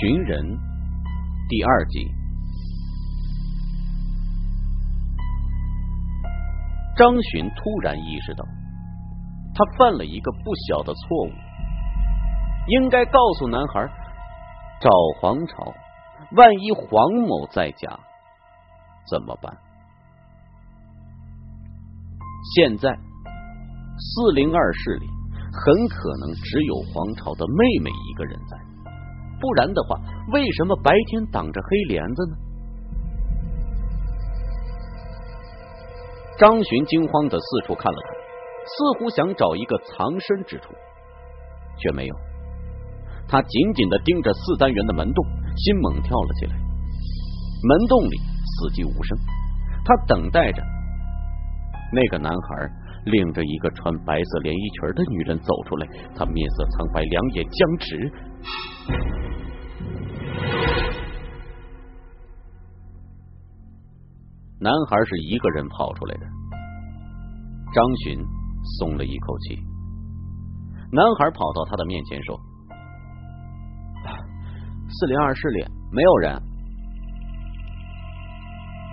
寻人第二集，张巡突然意识到，他犯了一个不小的错误，应该告诉男孩找黄巢，万一黄某在家怎么办？现在四零二室里很可能只有黄巢的妹妹一个人在。不然的话，为什么白天挡着黑帘子呢？张巡惊慌的四处看了看，似乎想找一个藏身之处，却没有。他紧紧的盯着四单元的门洞，心猛跳了起来。门洞里死寂无声，他等待着那个男孩领着一个穿白色连衣裙的女人走出来。他面色苍白，两眼僵直。男孩是一个人跑出来的，张巡松了一口气。男孩跑到他的面前说：“四零二室里没有人。”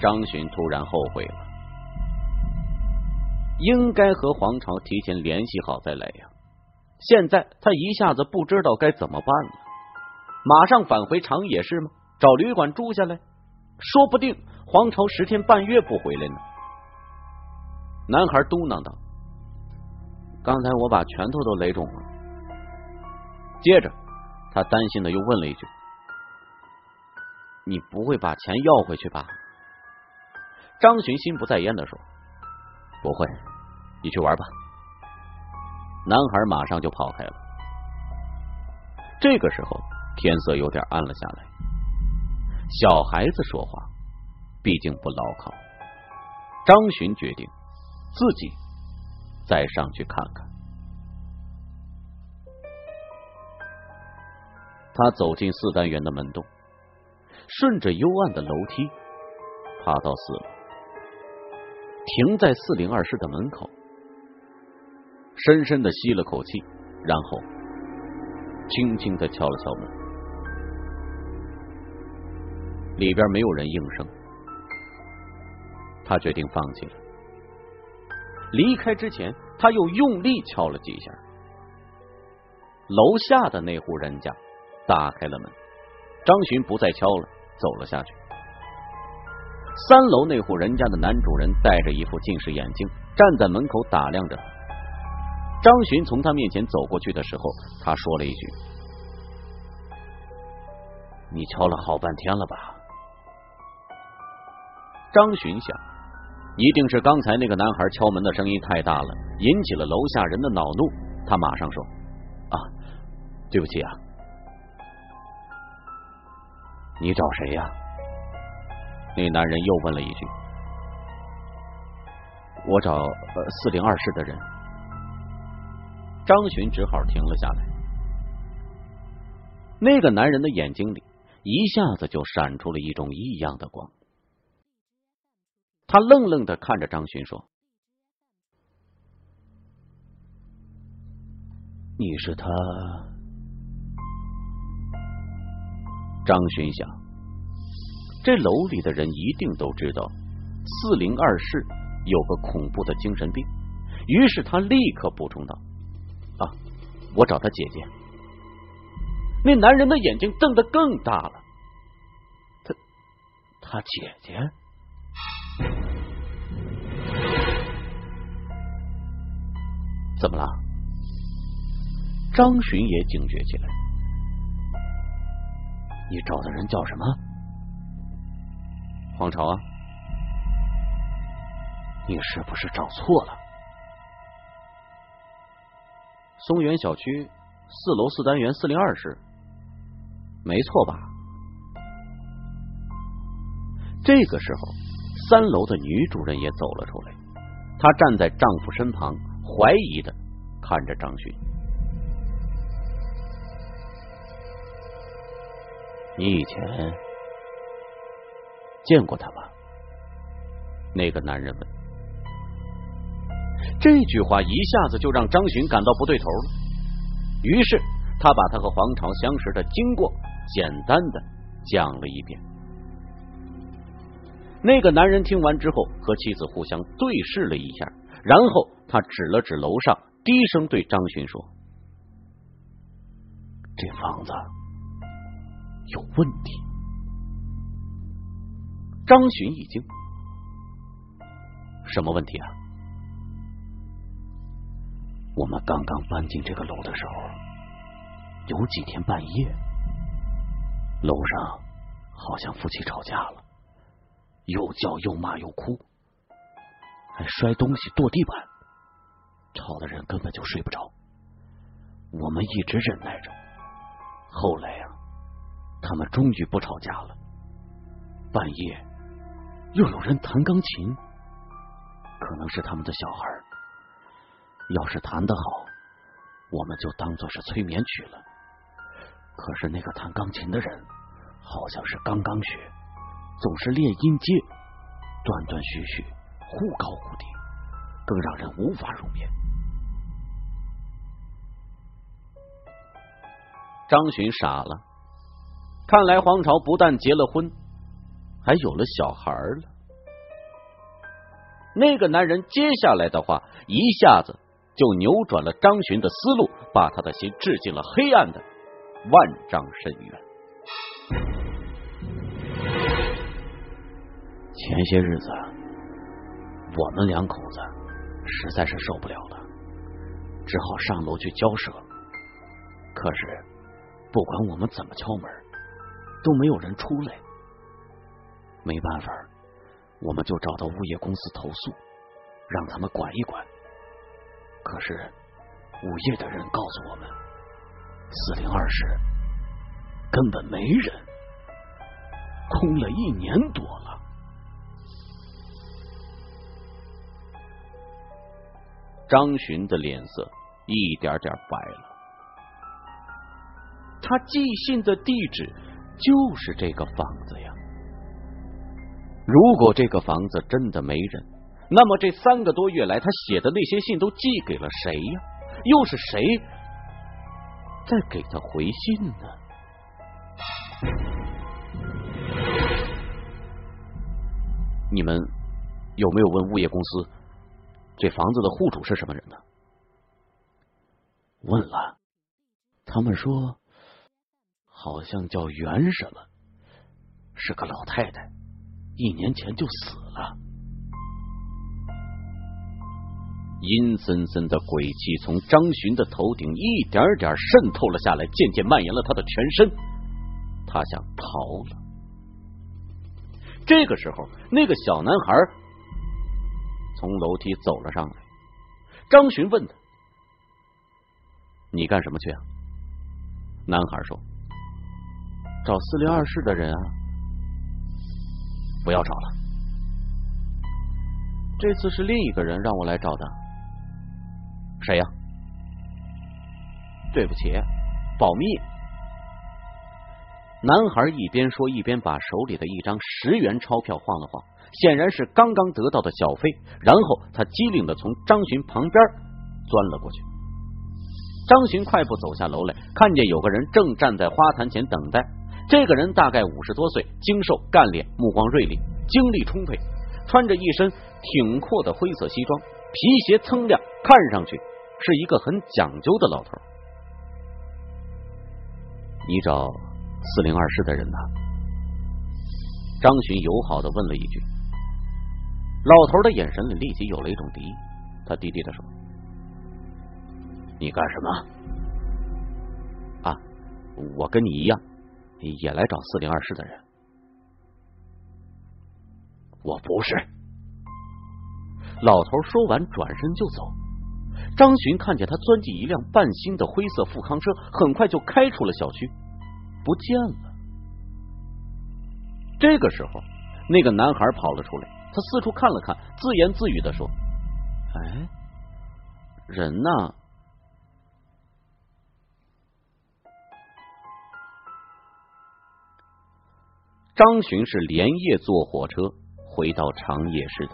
张巡突然后悔了，应该和黄巢提前联系好再来呀。现在他一下子不知道该怎么办了。马上返回长野市吗？找旅馆住下来，说不定。黄巢十天半月不回来呢。男孩嘟囔道：“刚才我把拳头都勒肿了。”接着，他担心的又问了一句：“你不会把钱要回去吧？”张巡心不在焉的说：“不会，你去玩吧。”男孩马上就跑开了。这个时候，天色有点暗了下来。小孩子说话。毕竟不牢靠，张巡决定自己再上去看看。他走进四单元的门洞，顺着幽暗的楼梯爬到四楼，停在四零二室的门口，深深的吸了口气，然后轻轻的敲了敲门，里边没有人应声。他决定放弃了。离开之前，他又用力敲了几下。楼下的那户人家打开了门，张巡不再敲了，走了下去。三楼那户人家的男主人戴着一副近视眼镜，站在门口打量着。张巡从他面前走过去的时候，他说了一句：“你敲了好半天了吧？”张巡想。一定是刚才那个男孩敲门的声音太大了，引起了楼下人的恼怒。他马上说：“啊，对不起啊，你找谁呀？”那男人又问了一句：“我找四零二室的人。”张巡只好停了下来。那个男人的眼睛里一下子就闪出了一种异样的光。他愣愣的看着张巡说：“你是他？”张巡想，这楼里的人一定都知道四零二室有个恐怖的精神病，于是他立刻补充道：“啊，我找他姐姐。”那男人的眼睛瞪得更大了，他，他姐姐。怎么了？张巡也警觉起来。你找的人叫什么？黄朝啊？你是不是找错了？松原小区四楼四单元四零二室，没错吧？这个时候，三楼的女主人也走了出来，她站在丈夫身旁。怀疑的看着张巡，你以前见过他吧？那个男人问。这句话一下子就让张巡感到不对头了，于是他把他和黄朝相识的经过简单的讲了一遍。那个男人听完之后，和妻子互相对视了一下，然后他指了指楼上，低声对张巡说：“这房子有问题。”张巡一惊：“什么问题啊？”我们刚刚搬进这个楼的时候，有几天半夜，楼上好像夫妻吵架了。又叫又骂又哭，还摔东西跺地板，吵的人根本就睡不着。我们一直忍耐着，后来呀，他们终于不吵架了。半夜又有人弹钢琴，可能是他们的小孩。要是弹得好，我们就当做是催眠曲了。可是那个弹钢琴的人，好像是刚刚学。总是练音阶，断断续续，忽高忽低，更让人无法入眠。张巡傻了，看来黄朝不但结了婚，还有了小孩了。那个男人接下来的话，一下子就扭转了张巡的思路，把他的心置进了黑暗的万丈深渊。前些日子，我们两口子实在是受不了了，只好上楼去交涉。可是，不管我们怎么敲门，都没有人出来。没办法，我们就找到物业公司投诉，让他们管一管。可是，物业的人告诉我们，四零二室根本没人，空了一年多了。张巡的脸色一点点白了。他寄信的地址就是这个房子呀。如果这个房子真的没人，那么这三个多月来他写的那些信都寄给了谁呀？又是谁在给他回信呢？你们有没有问物业公司？这房子的户主是什么人呢？问了，他们说好像叫袁什么，是个老太太，一年前就死了。阴森森的鬼气从张巡的头顶一点点渗透了下来，渐渐蔓延了他的全身。他想逃了。这个时候，那个小男孩。从楼梯走了上来，张巡问他：“你干什么去啊？”男孩说：“找四零二室的人啊。”不要找了，这次是另一个人让我来找的。谁呀？对不起，保密。男孩一边说一边把手里的一张十元钞票晃了晃。显然是刚刚得到的小费，然后他机灵的从张巡旁边钻了过去。张巡快步走下楼来，看见有个人正站在花坛前等待。这个人大概五十多岁，精瘦干练，目光锐利，精力充沛，穿着一身挺阔的灰色西装，皮鞋锃亮，看上去是一个很讲究的老头。你找四零二室的人呢？张巡友好的问了一句。老头的眼神里立即有了一种敌意，他低低的说：“你干什么？啊，我跟你一样，也来找四零二室的人。我不是。”老头说完，转身就走。张巡看见他钻进一辆半新的灰色富康车，很快就开出了小区，不见了。这个时候，那个男孩跑了出来。他四处看了看，自言自语的说：“哎，人呢？”张巡是连夜坐火车回到长野市的，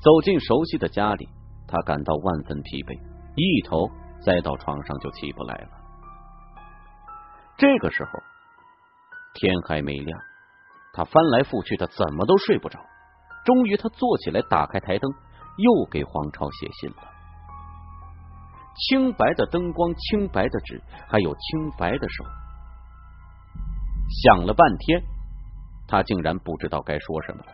走进熟悉的家里，他感到万分疲惫，一头栽到床上就起不来了。这个时候天还没亮，他翻来覆去的怎么都睡不着。终于，他坐起来，打开台灯，又给黄朝写信了。清白的灯光，清白的纸，还有清白的手。想了半天，他竟然不知道该说什么了，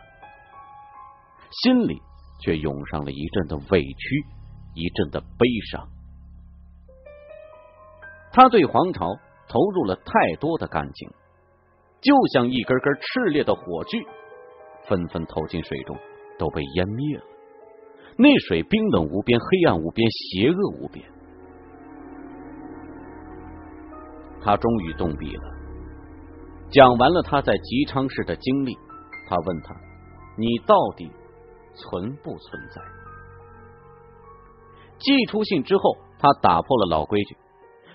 心里却涌上了一阵的委屈，一阵的悲伤。他对黄巢投入了太多的感情，就像一根根炽烈的火炬。纷纷投进水中，都被淹灭了。那水冰冷无边，黑暗无边，邪恶无边。他终于动笔了，讲完了他在吉昌市的经历。他问他：“你到底存不存在？”寄出信之后，他打破了老规矩，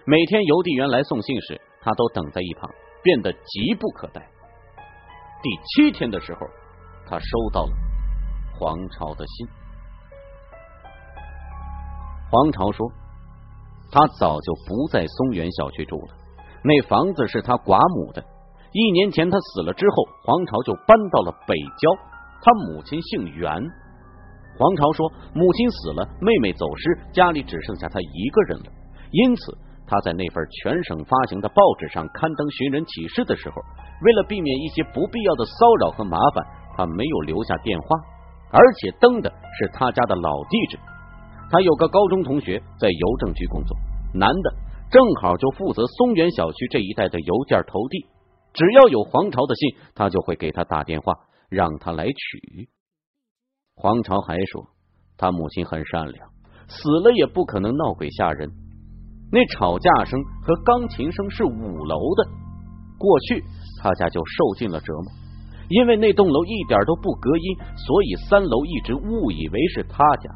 每天邮递员来送信时，他都等在一旁，变得急不可待。第七天的时候。他收到了黄朝的信。黄朝说：“他早就不在松原小区住了，那房子是他寡母的。一年前他死了之后，黄朝就搬到了北郊。他母亲姓袁。黄朝说，母亲死了，妹妹走失，家里只剩下他一个人了。因此，他在那份全省发行的报纸上刊登寻人启事的时候，为了避免一些不必要的骚扰和麻烦。”他没有留下电话，而且登的是他家的老地址。他有个高中同学在邮政局工作，男的正好就负责松原小区这一带的邮件投递。只要有黄朝的信，他就会给他打电话，让他来取。黄朝还说，他母亲很善良，死了也不可能闹鬼吓人。那吵架声和钢琴声是五楼的，过去他家就受尽了折磨。因为那栋楼一点都不隔音，所以三楼一直误以为是他家。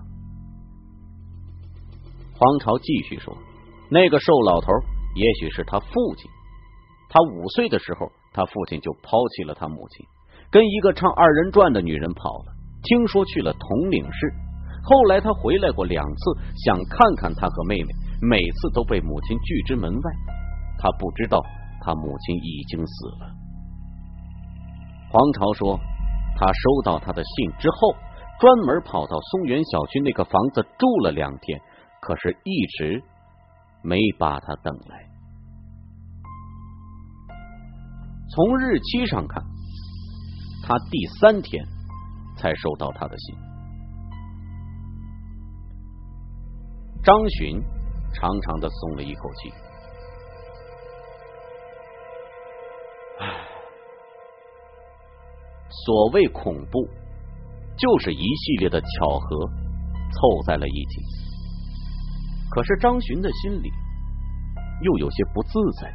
黄朝继续说：“那个瘦老头也许是他父亲。他五岁的时候，他父亲就抛弃了他母亲，跟一个唱二人转的女人跑了。听说去了统领市。后来他回来过两次，想看看他和妹妹，每次都被母亲拒之门外。他不知道他母亲已经死了。”黄朝说，他收到他的信之后，专门跑到松原小区那个房子住了两天，可是一直没把他等来。从日期上看，他第三天才收到他的信。张巡长长的松了一口气。唉所谓恐怖，就是一系列的巧合凑在了一起。可是张巡的心里又有些不自在。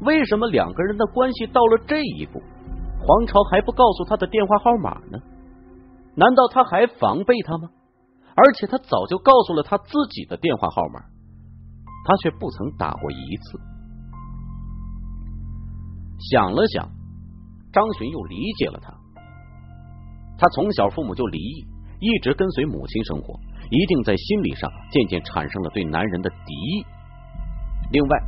为什么两个人的关系到了这一步，黄朝还不告诉他的电话号码呢？难道他还防备他吗？而且他早就告诉了他自己的电话号码，他却不曾打过一次。想了想。张巡又理解了他，他从小父母就离异，一直跟随母亲生活，一定在心理上渐渐产生了对男人的敌意。另外，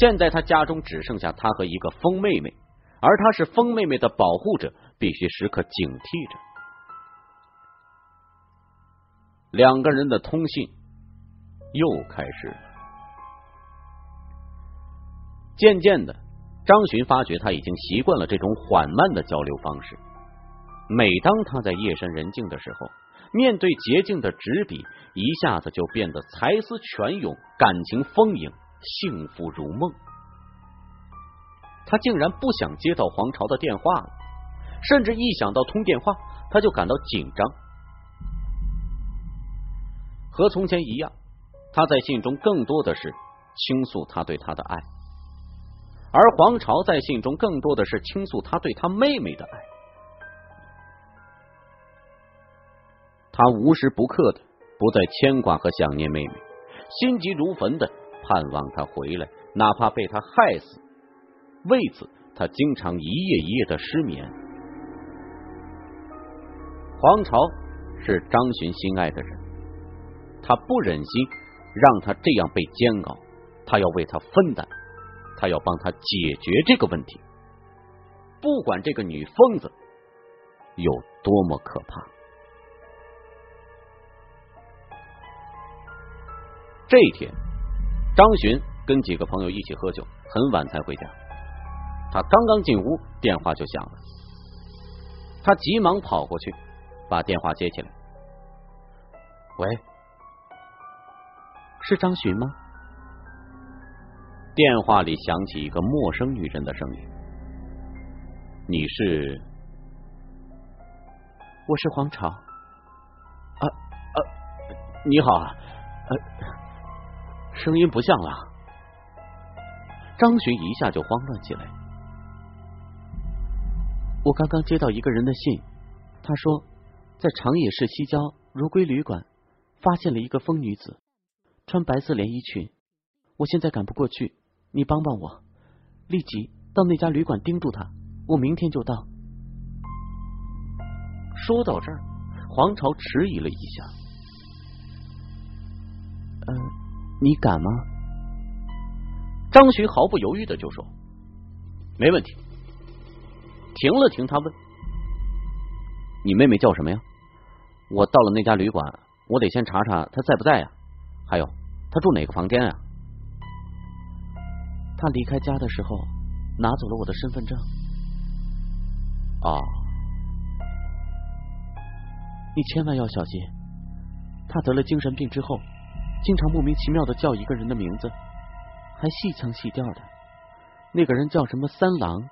现在他家中只剩下他和一个疯妹妹，而他是疯妹妹的保护者，必须时刻警惕着。两个人的通信又开始了，渐渐的。张巡发觉他已经习惯了这种缓慢的交流方式。每当他在夜深人静的时候，面对洁净的纸笔，一下子就变得才思泉涌，感情丰盈，幸福如梦。他竟然不想接到黄巢的电话了，甚至一想到通电话，他就感到紧张。和从前一样，他在信中更多的是倾诉他对他的爱。而黄巢在信中更多的是倾诉他对他妹妹的爱，他无时不刻的不再牵挂和想念妹妹，心急如焚的盼望她回来，哪怕被他害死。为此，他经常一夜一夜的失眠。黄巢是张巡心爱的人，他不忍心让他这样被煎熬，他要为他分担，他要帮他解决这个问题。不管这个女疯子有多么可怕。这一天，张巡跟几个朋友一起喝酒，很晚才回家。他刚刚进屋，电话就响了。他急忙跑过去，把电话接起来。喂，是张巡吗？电话里响起一个陌生女人的声音：“你是？我是黄朝。啊啊，你好啊，呃，声音不像了。”张巡一下就慌乱起来。我刚刚接到一个人的信，他说在长野市西郊如归旅馆发现了一个疯女子，穿白色连衣裙。我现在赶不过去，你帮帮我，立即到那家旅馆盯住他。我明天就到。说到这儿，黄朝迟疑了一下。呃，你敢吗？张巡毫不犹豫的就说：“没问题。”停了停，他问：“你妹妹叫什么呀？我到了那家旅馆，我得先查查她在不在呀。还有，他住哪个房间啊？”他离开家的时候拿走了我的身份证。哦，你千万要小心。他得了精神病之后，经常莫名其妙的叫一个人的名字，还细腔细调的。那个人叫什么三郎？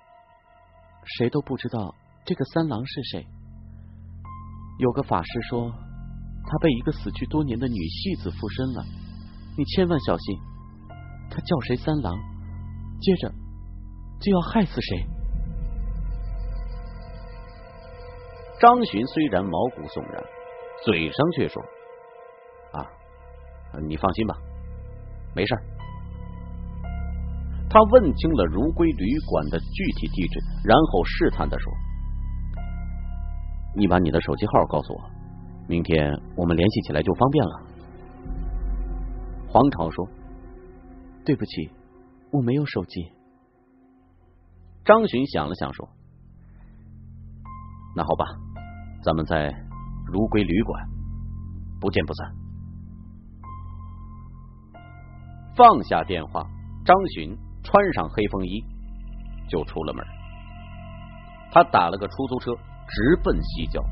谁都不知道这个三郎是谁。有个法师说，他被一个死去多年的女戏子附身了。你千万小心，他叫谁三郎，接着就要害死谁。张巡虽然毛骨悚然，嘴上却说：“啊，你放心吧，没事。”他问清了如归旅馆的具体地址，然后试探的说：“你把你的手机号告诉我，明天我们联系起来就方便了。”黄朝说：“对不起，我没有手机。”张巡想了想说：“那好吧，咱们在如归旅馆不见不散。”放下电话，张巡。穿上黑风衣，就出了门。他打了个出租车，直奔西郊。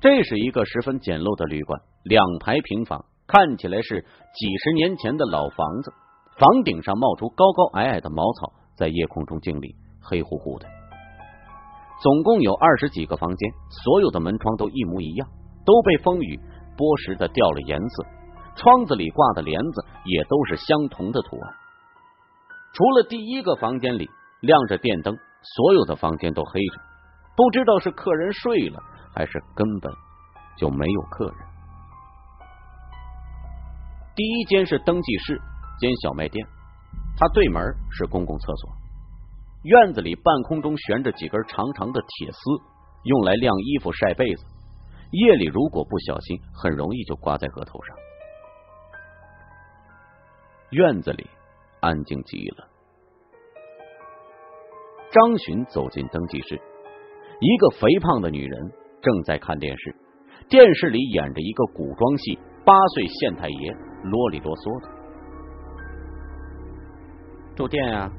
这是一个十分简陋的旅馆，两排平房，看起来是几十年前的老房子。房顶上冒出高高矮矮的茅草，在夜空中静立，黑乎乎的。总共有二十几个房间，所有的门窗都一模一样，都被风雨剥蚀的掉了颜色。窗子里挂的帘子也都是相同的图案。除了第一个房间里亮着电灯，所有的房间都黑着，不知道是客人睡了，还是根本就没有客人。第一间是登记室兼小卖店，它对门是公共厕所。院子里半空中悬着几根长长的铁丝，用来晾衣服、晒被子。夜里如果不小心，很容易就挂在额头上。院子里。安静极了。张巡走进登记室，一个肥胖的女人正在看电视，电视里演着一个古装戏，八岁县太爷啰里啰嗦的。住店呀？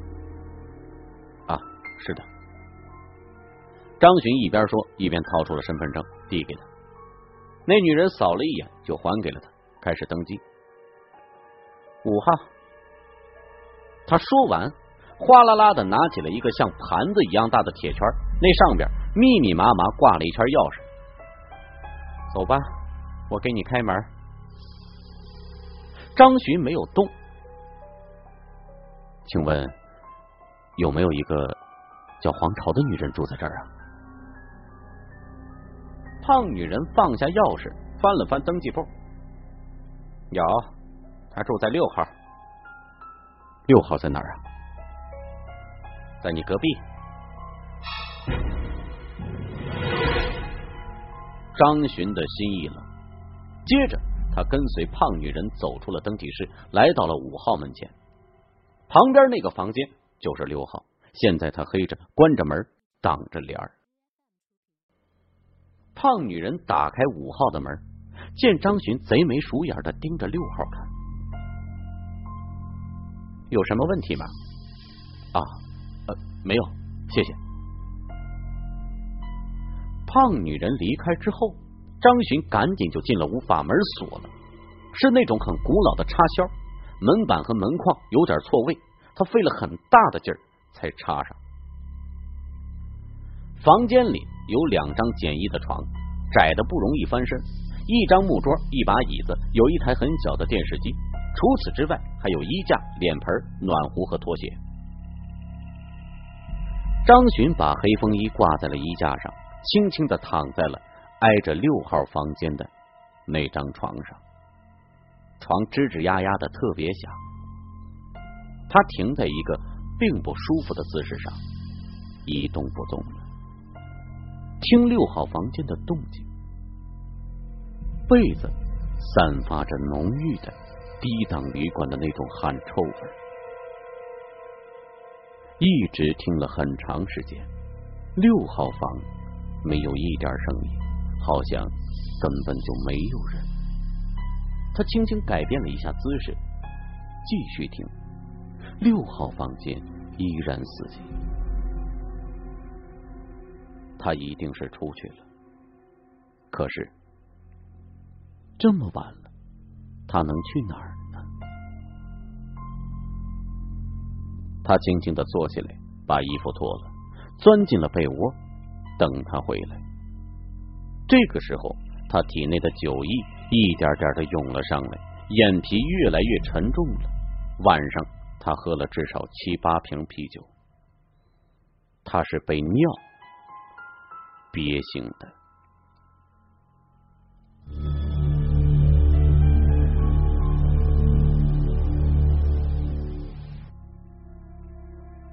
啊，是的。张巡一边说，一边掏出了身份证递给他。那女人扫了一眼，就还给了他，开始登记。五号。他说完，哗啦啦的拿起了一个像盘子一样大的铁圈，那上边密密麻麻挂了一圈钥匙。走吧，我给你开门。张巡没有动。请问有没有一个叫黄朝的女人住在这儿啊？胖女人放下钥匙，翻了翻登记簿，有，她住在六号。六号在哪儿啊？在你隔壁。张巡的心一冷，接着他跟随胖女人走出了登记室，来到了五号门前。旁边那个房间就是六号。现在他黑着，关着门，挡着帘儿。胖女人打开五号的门，见张巡贼眉鼠眼的盯着六号看。有什么问题吗？啊，呃，没有，谢谢。胖女人离开之后，张巡赶紧就进了屋，把门锁了。是那种很古老的插销，门板和门框有点错位，他费了很大的劲儿才插上。房间里有两张简易的床，窄的不容易翻身，一张木桌，一把椅子，有一台很小的电视机。除此之外，还有衣架、脸盆、暖壶和拖鞋。张巡把黑风衣挂在了衣架上。轻轻的躺在了挨着六号房间的那张床上，床吱吱呀呀的特别响。他停在一个并不舒服的姿势上，一动不动了，听六号房间的动静。被子散发着浓郁的低档旅馆的那种汗臭味，一直听了很长时间。六号房。没有一点声音，好像根本就没有人。他轻轻改变了一下姿势，继续听。六号房间依然死寂。他一定是出去了。可是这么晚了，他能去哪儿呢？他轻轻的坐起来，把衣服脱了，钻进了被窝。等他回来，这个时候他体内的酒意一点点的涌了上来，眼皮越来越沉重了。晚上他喝了至少七八瓶啤酒，他是被尿憋醒的。